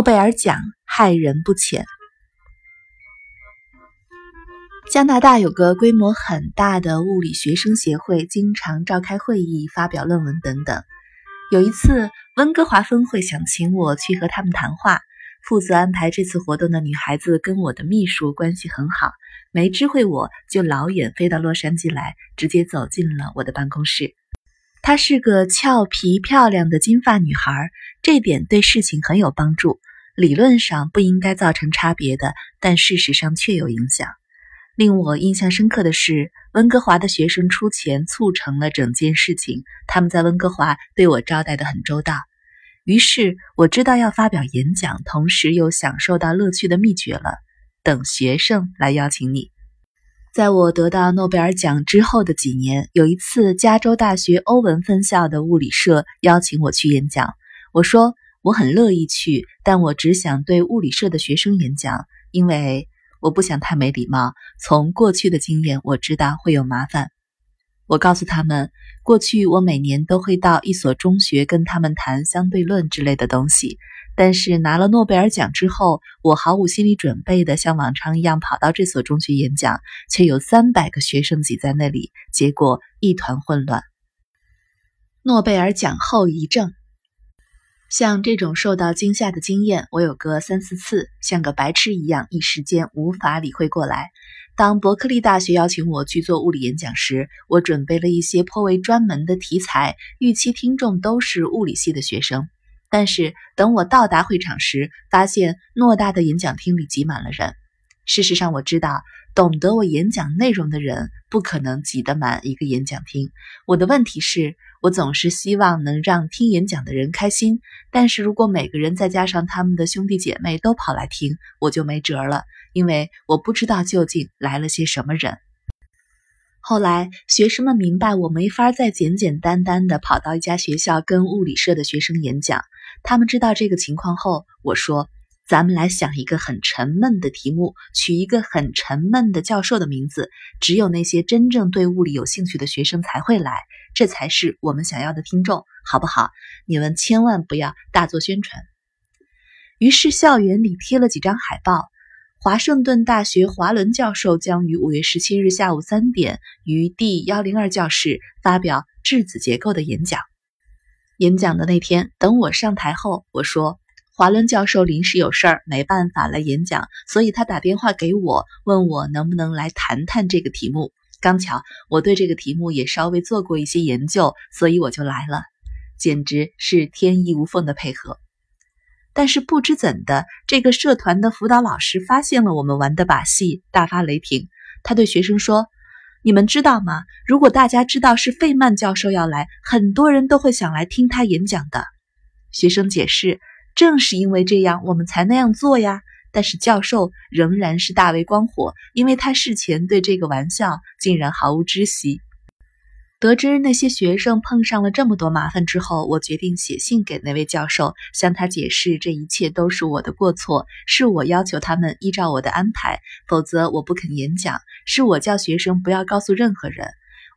诺贝尔奖害人不浅。加拿大有个规模很大的物理学生协会，经常召开会议、发表论文等等。有一次，温哥华分会想请我去和他们谈话。负责安排这次活动的女孩子跟我的秘书关系很好，没知会我就老远飞到洛杉矶来，直接走进了我的办公室。她是个俏皮漂亮的金发女孩，这点对事情很有帮助。理论上不应该造成差别的，但事实上却有影响。令我印象深刻的是，温哥华的学生出钱促成了整件事情，他们在温哥华对我招待的很周到。于是我知道要发表演讲，同时又享受到乐趣的秘诀了。等学生来邀请你。在我得到诺贝尔奖之后的几年，有一次加州大学欧文分校的物理社邀请我去演讲，我说我很乐意去，但我只想对物理社的学生演讲，因为我不想太没礼貌。从过去的经验，我知道会有麻烦。我告诉他们。过去我每年都会到一所中学跟他们谈相对论之类的东西，但是拿了诺贝尔奖之后，我毫无心理准备的像往常一样跑到这所中学演讲，却有三百个学生挤在那里，结果一团混乱。诺贝尔奖后遗症，像这种受到惊吓的经验，我有个三四次，像个白痴一样，一时间无法理会过来。当伯克利大学邀请我去做物理演讲时，我准备了一些颇为专门的题材，预期听众都是物理系的学生。但是等我到达会场时，发现偌大的演讲厅里挤满了人。事实上，我知道懂得我演讲内容的人不可能挤得满一个演讲厅。我的问题是，我总是希望能让听演讲的人开心，但是如果每个人再加上他们的兄弟姐妹都跑来听，我就没辙了。因为我不知道究竟来了些什么人。后来学生们明白我没法再简简单单的跑到一家学校跟物理社的学生演讲。他们知道这个情况后，我说：“咱们来想一个很沉闷的题目，取一个很沉闷的教授的名字，只有那些真正对物理有兴趣的学生才会来，这才是我们想要的听众，好不好？你们千万不要大做宣传。”于是校园里贴了几张海报。华盛顿大学华伦教授将于五月十七日下午三点于 D 幺零二教室发表质子结构的演讲。演讲的那天，等我上台后，我说华伦教授临时有事儿，没办法来演讲，所以他打电话给我，问我能不能来谈谈这个题目。刚巧我对这个题目也稍微做过一些研究，所以我就来了，简直是天衣无缝的配合。但是不知怎的，这个社团的辅导老师发现了我们玩的把戏，大发雷霆。他对学生说：“你们知道吗？如果大家知道是费曼教授要来，很多人都会想来听他演讲的。”学生解释：“正是因为这样，我们才那样做呀。”但是教授仍然是大为光火，因为他事前对这个玩笑竟然毫无知悉。得知那些学生碰上了这么多麻烦之后，我决定写信给那位教授，向他解释这一切都是我的过错，是我要求他们依照我的安排，否则我不肯演讲，是我叫学生不要告诉任何人。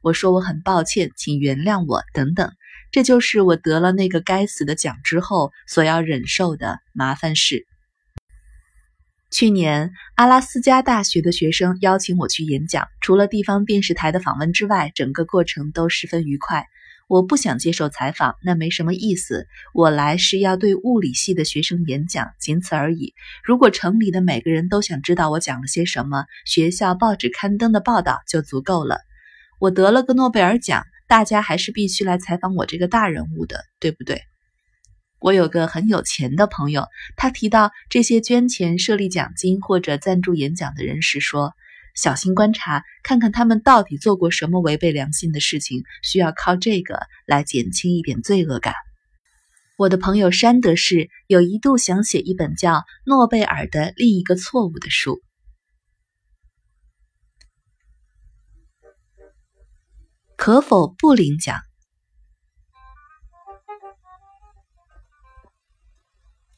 我说我很抱歉，请原谅我等等。这就是我得了那个该死的奖之后所要忍受的麻烦事。去年，阿拉斯加大学的学生邀请我去演讲。除了地方电视台的访问之外，整个过程都十分愉快。我不想接受采访，那没什么意思。我来是要对物理系的学生演讲，仅此而已。如果城里的每个人都想知道我讲了些什么，学校报纸刊登的报道就足够了。我得了个诺贝尔奖，大家还是必须来采访我这个大人物的，对不对？我有个很有钱的朋友，他提到这些捐钱设立奖金或者赞助演讲的人时说：“小心观察，看看他们到底做过什么违背良心的事情，需要靠这个来减轻一点罪恶感。”我的朋友山德士有一度想写一本叫《诺贝尔的另一个错误》的书，可否不领奖？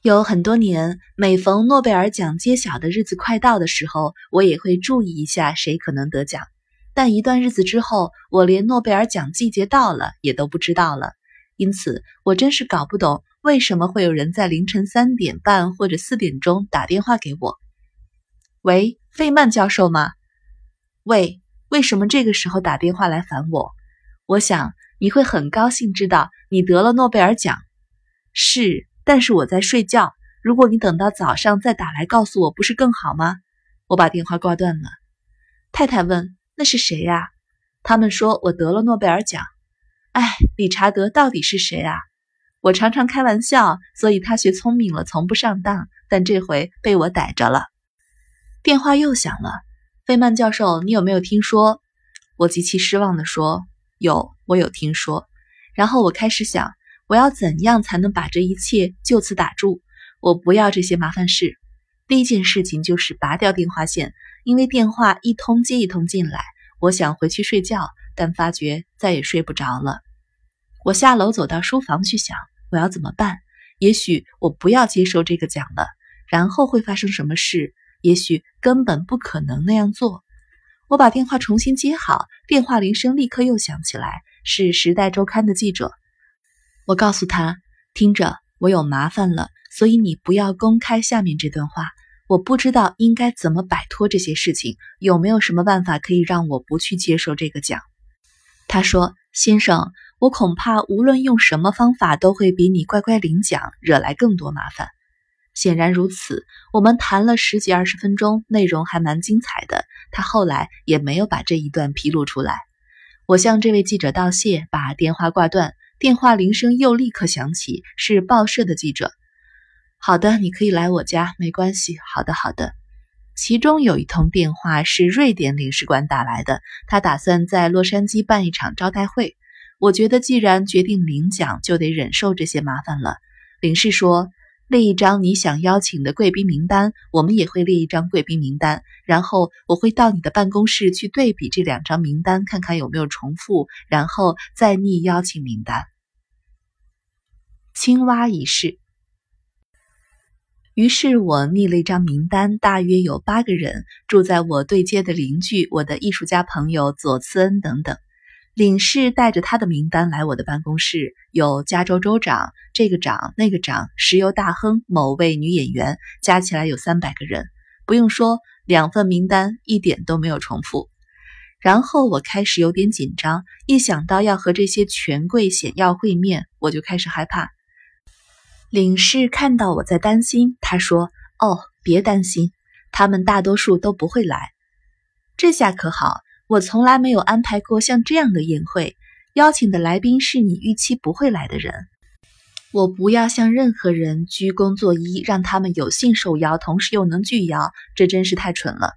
有很多年，每逢诺贝尔奖揭晓的日子快到的时候，我也会注意一下谁可能得奖。但一段日子之后，我连诺贝尔奖季节到了也都不知道了。因此，我真是搞不懂为什么会有人在凌晨三点半或者四点钟打电话给我？喂，费曼教授吗？喂，为什么这个时候打电话来烦我？我想你会很高兴知道你得了诺贝尔奖。是，但是我在睡觉。如果你等到早上再打来告诉我，不是更好吗？我把电话挂断了。太太问：“那是谁呀？”他们说我得了诺贝尔奖。哎，理查德到底是谁啊？我常常开玩笑，所以他学聪明了，从不上当。但这回被我逮着了。电话又响了。费曼教授，你有没有听说？我极其失望地说：“有，我有听说。”然后我开始想，我要怎样才能把这一切就此打住？我不要这些麻烦事。第一件事情就是拔掉电话线，因为电话一通接一通进来。我想回去睡觉，但发觉再也睡不着了。我下楼走到书房去想，我要怎么办？也许我不要接受这个奖了，然后会发生什么事？也许根本不可能那样做。我把电话重新接好，电话铃声立刻又响起来，是《时代周刊》的记者。我告诉他：“听着，我有麻烦了，所以你不要公开下面这段话。我不知道应该怎么摆脱这些事情，有没有什么办法可以让我不去接受这个奖？”他说：“先生，我恐怕无论用什么方法，都会比你乖乖领奖惹来更多麻烦。”显然如此，我们谈了十几二十分钟，内容还蛮精彩的。他后来也没有把这一段披露出来。我向这位记者道谢，把电话挂断。电话铃声又立刻响起，是报社的记者。好的，你可以来我家，没关系。好的，好的。其中有一通电话是瑞典领事馆打来的，他打算在洛杉矶办一场招待会。我觉得既然决定领奖，就得忍受这些麻烦了。领事说。列一张你想邀请的贵宾名单，我们也会列一张贵宾名单，然后我会到你的办公室去对比这两张名单，看看有没有重复，然后再拟邀请名单。青蛙仪式。于是我拟了一张名单，大约有八个人，住在我对街的邻居，我的艺术家朋友佐茨恩等等。领事带着他的名单来我的办公室，有加州州长、这个长、那个长、石油大亨、某位女演员，加起来有三百个人。不用说，两份名单一点都没有重复。然后我开始有点紧张，一想到要和这些权贵显要会面，我就开始害怕。领事看到我在担心，他说：“哦，别担心，他们大多数都不会来。这下可好。”我从来没有安排过像这样的宴会，邀请的来宾是你预期不会来的人。我不要向任何人鞠躬作揖，让他们有幸受邀，同时又能拒邀，这真是太蠢了。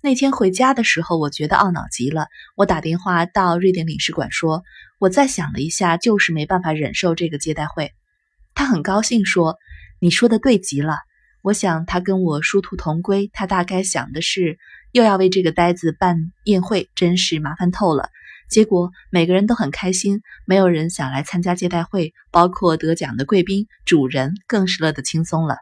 那天回家的时候，我觉得懊恼极了。我打电话到瑞典领事馆说，我再想了一下，就是没办法忍受这个接待会。他很高兴说：“你说的对极了。”我想他跟我殊途同归，他大概想的是。又要为这个呆子办宴会，真是麻烦透了。结果每个人都很开心，没有人想来参加接待会，包括得奖的贵宾，主人更是乐得轻松了。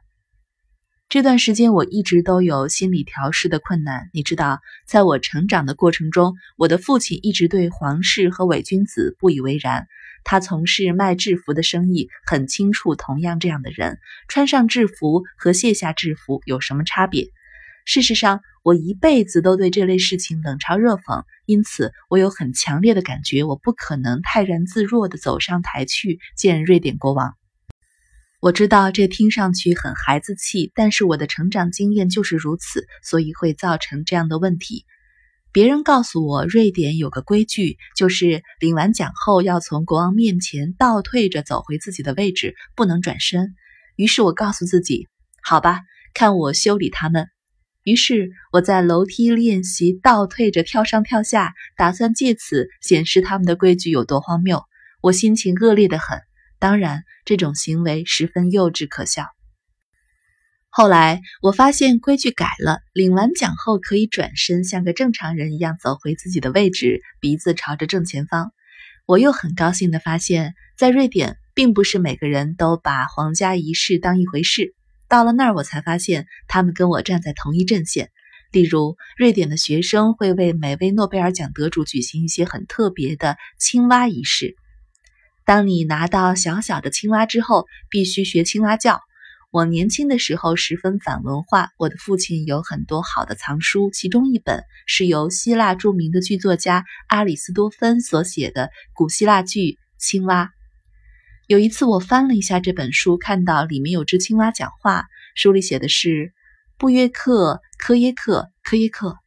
这段时间我一直都有心理调试的困难，你知道，在我成长的过程中，我的父亲一直对皇室和伪君子不以为然。他从事卖制服的生意，很清楚同样这样的人穿上制服和卸下制服有什么差别。事实上，我一辈子都对这类事情冷嘲热讽，因此我有很强烈的感觉，我不可能泰然自若地走上台去见瑞典国王。我知道这听上去很孩子气，但是我的成长经验就是如此，所以会造成这样的问题。别人告诉我，瑞典有个规矩，就是领完奖后要从国王面前倒退着走回自己的位置，不能转身。于是我告诉自己，好吧，看我修理他们。于是我在楼梯练习倒退着跳上跳下，打算借此显示他们的规矩有多荒谬。我心情恶劣的很，当然这种行为十分幼稚可笑。后来我发现规矩改了，领完奖后可以转身，像个正常人一样走回自己的位置，鼻子朝着正前方。我又很高兴地发现，在瑞典，并不是每个人都把皇家仪式当一回事。到了那儿，我才发现他们跟我站在同一阵线。例如，瑞典的学生会为每位诺贝尔奖得主举行一些很特别的青蛙仪式。当你拿到小小的青蛙之后，必须学青蛙叫。我年轻的时候十分反文化，我的父亲有很多好的藏书，其中一本是由希腊著名的剧作家阿里斯多芬所写的古希腊剧《青蛙》。有一次，我翻了一下这本书，看到里面有只青蛙讲话，书里写的是布约克科耶克科耶克。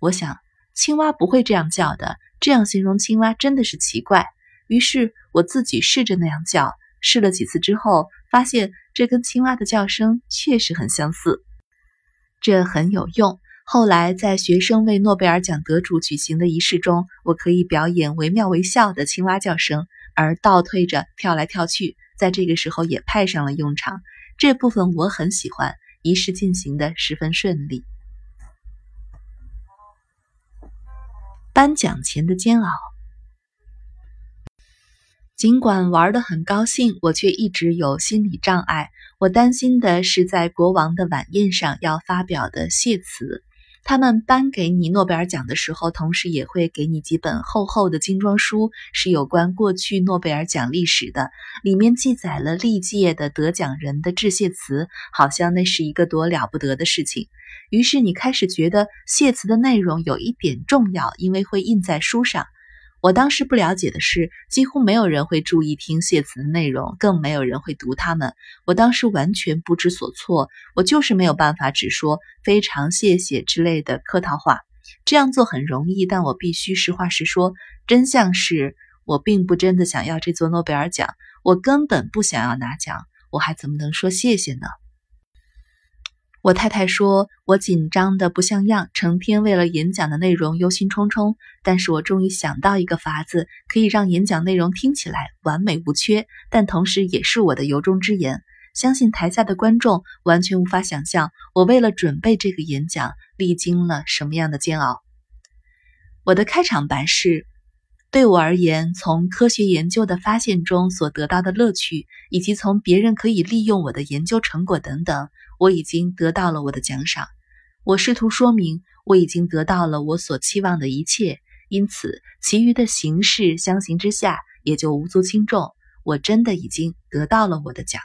我想，青蛙不会这样叫的，这样形容青蛙真的是奇怪。于是我自己试着那样叫，试了几次之后，发现这跟青蛙的叫声确实很相似，这很有用。后来在学生为诺贝尔奖得主举行的仪式中，我可以表演惟妙惟肖的青蛙叫声。而倒退着跳来跳去，在这个时候也派上了用场。这部分我很喜欢，仪式进行的十分顺利。颁奖前的煎熬，尽管玩得很高兴，我却一直有心理障碍。我担心的是在国王的晚宴上要发表的谢词。他们颁给你诺贝尔奖的时候，同时也会给你几本厚厚的精装书，是有关过去诺贝尔奖历史的，里面记载了历届的得奖人的致谢词，好像那是一个多了不得的事情。于是你开始觉得谢词的内容有一点重要，因为会印在书上。我当时不了解的是，几乎没有人会注意听谢词的内容，更没有人会读他们。我当时完全不知所措，我就是没有办法只说非常谢谢之类的客套话。这样做很容易，但我必须实话实说。真相是我并不真的想要这座诺贝尔奖，我根本不想要拿奖，我还怎么能说谢谢呢？我太太说：“我紧张的不像样，成天为了演讲的内容忧心忡忡。但是我终于想到一个法子，可以让演讲内容听起来完美无缺，但同时也是我的由衷之言。相信台下的观众完全无法想象，我为了准备这个演讲历经了什么样的煎熬。”我的开场白是：“对我而言，从科学研究的发现中所得到的乐趣，以及从别人可以利用我的研究成果等等。”我已经得到了我的奖赏，我试图说明我已经得到了我所期望的一切，因此其余的形式相形之下也就无足轻重。我真的已经得到了我的奖。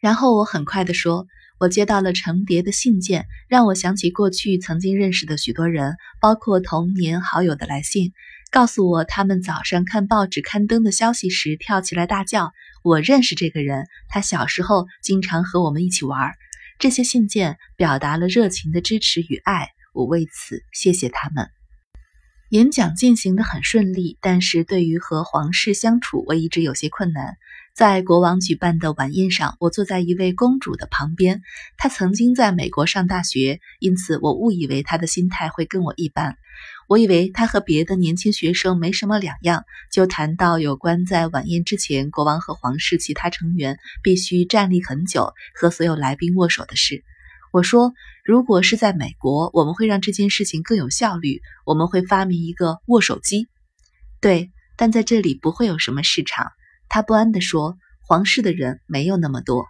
然后我很快地说，我接到了成叠的信件，让我想起过去曾经认识的许多人，包括童年好友的来信，告诉我他们早上看报纸刊登的消息时跳起来大叫：“我认识这个人，他小时候经常和我们一起玩。”这些信件表达了热情的支持与爱，我为此谢谢他们。演讲进行的很顺利，但是对于和皇室相处，我一直有些困难。在国王举办的晚宴上，我坐在一位公主的旁边，她曾经在美国上大学，因此我误以为她的心态会跟我一般。我以为他和别的年轻学生没什么两样，就谈到有关在晚宴之前，国王和皇室其他成员必须站立很久，和所有来宾握手的事。我说，如果是在美国，我们会让这件事情更有效率，我们会发明一个握手机。对，但在这里不会有什么市场。他不安地说，皇室的人没有那么多。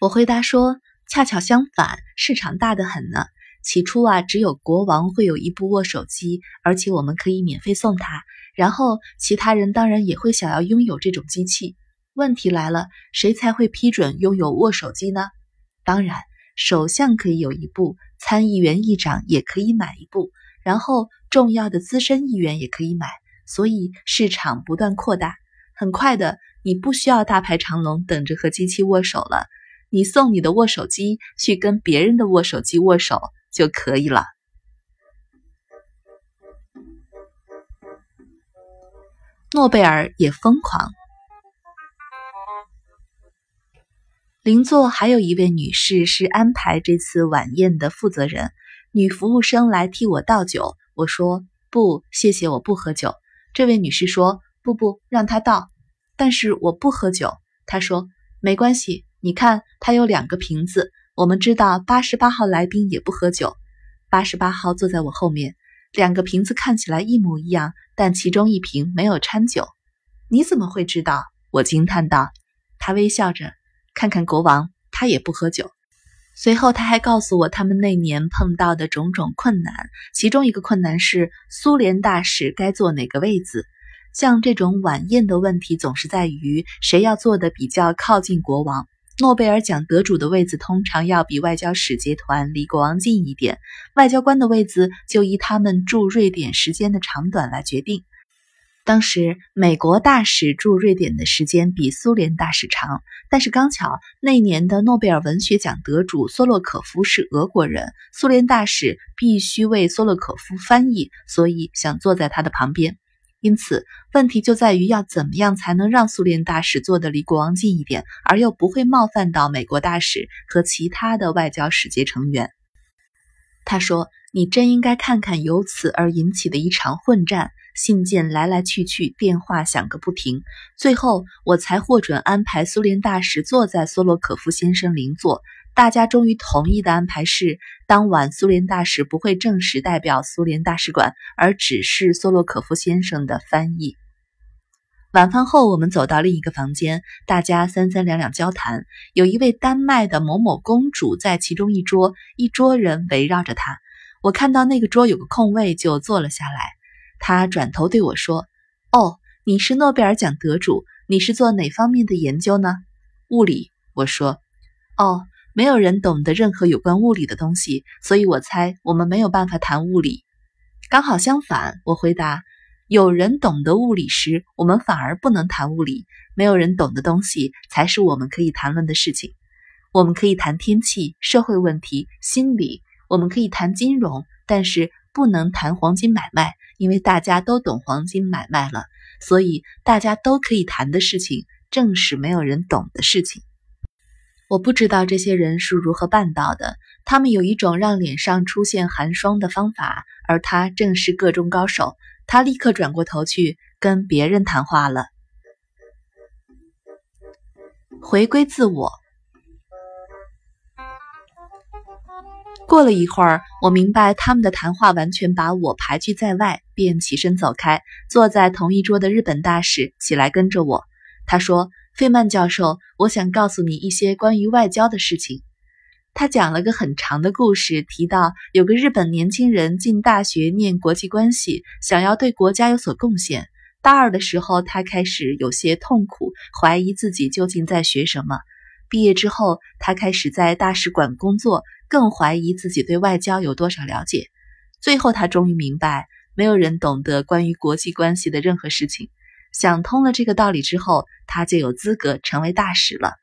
我回答说，恰巧相反，市场大得很呢。起初啊，只有国王会有一部握手机，而且我们可以免费送他。然后其他人当然也会想要拥有这种机器。问题来了，谁才会批准拥有握手机呢？当然，首相可以有一部，参议员、议长也可以买一部，然后重要的资深议员也可以买。所以市场不断扩大，很快的，你不需要大排长龙等着和机器握手了。你送你的握手机去跟别人的握手机握手。就可以了。诺贝尔也疯狂。邻座还有一位女士是安排这次晚宴的负责人，女服务生来替我倒酒。我说不，谢谢，我不喝酒。这位女士说不不，让她倒。但是我不喝酒。她说没关系，你看，她有两个瓶子。我们知道八十八号来宾也不喝酒。八十八号坐在我后面，两个瓶子看起来一模一样，但其中一瓶没有掺酒。你怎么会知道？我惊叹道。他微笑着，看看国王，他也不喝酒。随后他还告诉我他们那年碰到的种种困难，其中一个困难是苏联大使该坐哪个位子。像这种晚宴的问题，总是在于谁要坐的比较靠近国王。诺贝尔奖得主的位子通常要比外交使节团离国王近一点，外交官的位子就依他们驻瑞典时间的长短来决定。当时，美国大使驻瑞典的时间比苏联大使长，但是刚巧那年的诺贝尔文学奖得主索洛可夫是俄国人，苏联大使必须为索洛可夫翻译，所以想坐在他的旁边。因此，问题就在于要怎么样才能让苏联大使坐得离国王近一点，而又不会冒犯到美国大使和其他的外交使节成员。他说：“你真应该看看由此而引起的一场混战。”信件来来去去，电话响个不停。最后，我才获准安排苏联大使坐在索洛可夫先生邻座。大家终于同意的安排是，当晚苏联大使不会正式代表苏联大使馆，而只是索洛可夫先生的翻译。晚饭后，我们走到另一个房间，大家三三两两交谈。有一位丹麦的某某公主在其中一桌，一桌人围绕着她。我看到那个桌有个空位，就坐了下来。她转头对我说：“哦，你是诺贝尔奖得主，你是做哪方面的研究呢？”“物理。”我说。“哦，没有人懂得任何有关物理的东西，所以我猜我们没有办法谈物理。”“刚好相反。”我回答，“有人懂得物理时，我们反而不能谈物理。没有人懂的东西才是我们可以谈论的事情。我们可以谈天气、社会问题、心理，我们可以谈金融，但是不能谈黄金买卖。”因为大家都懂黄金买卖了，所以大家都可以谈的事情，正是没有人懂的事情。我不知道这些人是如何办到的，他们有一种让脸上出现寒霜的方法，而他正是个中高手。他立刻转过头去跟别人谈话了，回归自我。过了一会儿，我明白他们的谈话完全把我排拒在外，便起身走开。坐在同一桌的日本大使起来跟着我。他说：“费曼教授，我想告诉你一些关于外交的事情。”他讲了个很长的故事，提到有个日本年轻人进大学念国际关系，想要对国家有所贡献。大二的时候，他开始有些痛苦，怀疑自己究竟在学什么。毕业之后，他开始在大使馆工作。更怀疑自己对外交有多少了解。最后，他终于明白，没有人懂得关于国际关系的任何事情。想通了这个道理之后，他就有资格成为大使了。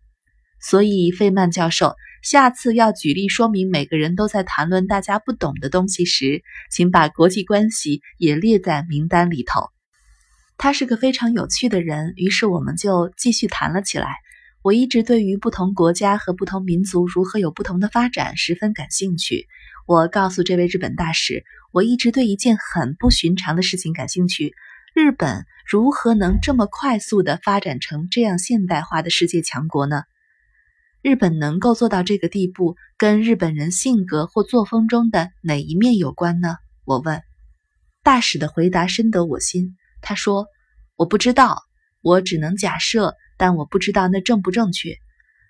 所以，费曼教授，下次要举例说明每个人都在谈论大家不懂的东西时，请把国际关系也列在名单里头。他是个非常有趣的人，于是我们就继续谈了起来。我一直对于不同国家和不同民族如何有不同的发展十分感兴趣。我告诉这位日本大使，我一直对一件很不寻常的事情感兴趣：日本如何能这么快速地发展成这样现代化的世界强国呢？日本能够做到这个地步，跟日本人性格或作风中的哪一面有关呢？我问。大使的回答深得我心。他说：“我不知道，我只能假设。”但我不知道那正不正确。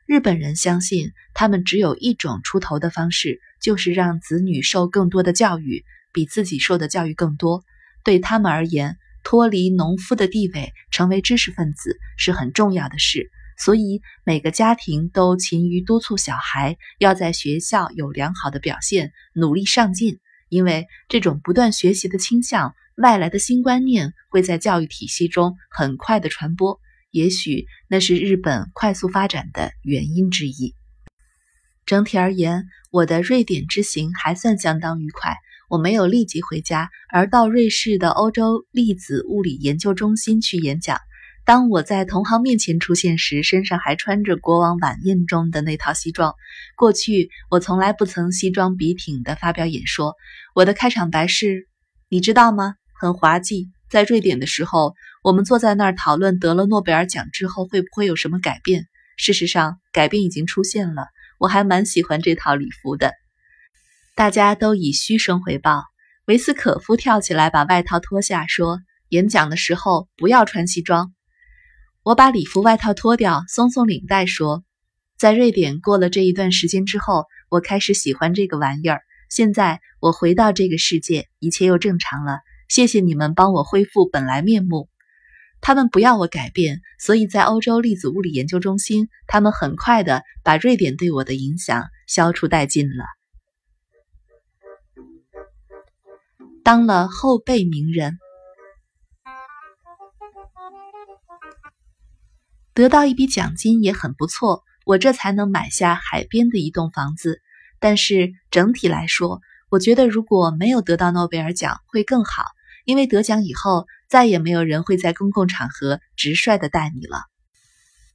日本人相信，他们只有一种出头的方式，就是让子女受更多的教育，比自己受的教育更多。对他们而言，脱离农夫的地位，成为知识分子是很重要的事。所以，每个家庭都勤于督促小孩要在学校有良好的表现，努力上进。因为这种不断学习的倾向，外来的新观念会在教育体系中很快的传播。也许那是日本快速发展的原因之一。整体而言，我的瑞典之行还算相当愉快。我没有立即回家，而到瑞士的欧洲粒子物理研究中心去演讲。当我在同行面前出现时，身上还穿着国王晚宴中的那套西装。过去我从来不曾西装笔挺地发表演说。我的开场白是：“你知道吗？很滑稽。”在瑞典的时候，我们坐在那儿讨论得了诺贝尔奖之后会不会有什么改变。事实上，改变已经出现了。我还蛮喜欢这套礼服的。大家都以嘘声回报。维斯可夫跳起来把外套脱下，说：“演讲的时候不要穿西装。”我把礼服外套脱掉，松松领带，说：“在瑞典过了这一段时间之后，我开始喜欢这个玩意儿。现在我回到这个世界，一切又正常了。”谢谢你们帮我恢复本来面目。他们不要我改变，所以在欧洲粒子物理研究中心，他们很快的把瑞典对我的影响消除殆尽了。当了后辈名人，得到一笔奖金也很不错，我这才能买下海边的一栋房子。但是整体来说，我觉得如果没有得到诺贝尔奖会更好，因为得奖以后。再也没有人会在公共场合直率的待你了。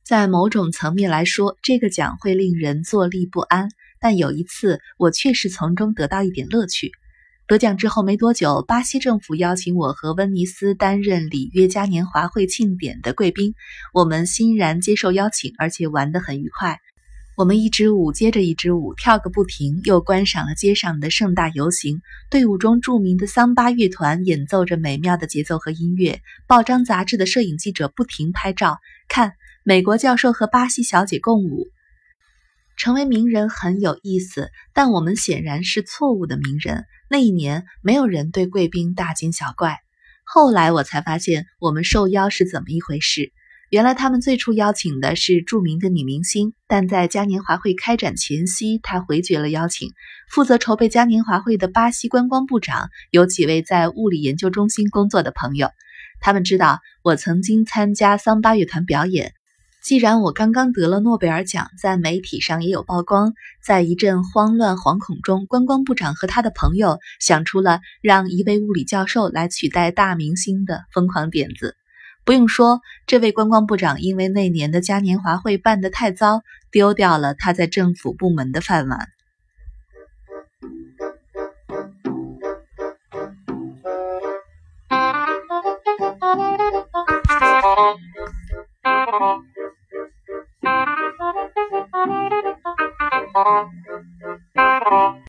在某种层面来说，这个奖会令人坐立不安。但有一次，我确实从中得到一点乐趣。得奖之后没多久，巴西政府邀请我和温尼斯担任里约嘉年华会庆典的贵宾。我们欣然接受邀请，而且玩得很愉快。我们一支舞接着一支舞，跳个不停，又观赏了街上的盛大游行。队伍中著名的桑巴乐团演奏着美妙的节奏和音乐。报章杂志的摄影记者不停拍照，看美国教授和巴西小姐共舞。成为名人很有意思，但我们显然是错误的名人。那一年，没有人对贵宾大惊小怪。后来我才发现，我们受邀是怎么一回事。原来他们最初邀请的是著名的女明星，但在嘉年华会开展前夕，他回绝了邀请。负责筹备嘉年华会的巴西观光部长有几位在物理研究中心工作的朋友，他们知道我曾经参加桑巴乐团表演。既然我刚刚得了诺贝尔奖，在媒体上也有曝光，在一阵慌乱惶恐中，观光部长和他的朋友想出了让一位物理教授来取代大明星的疯狂点子。不用说，这位观光部长因为那年的嘉年华会办得太糟，丢掉了他在政府部门的饭碗。啊。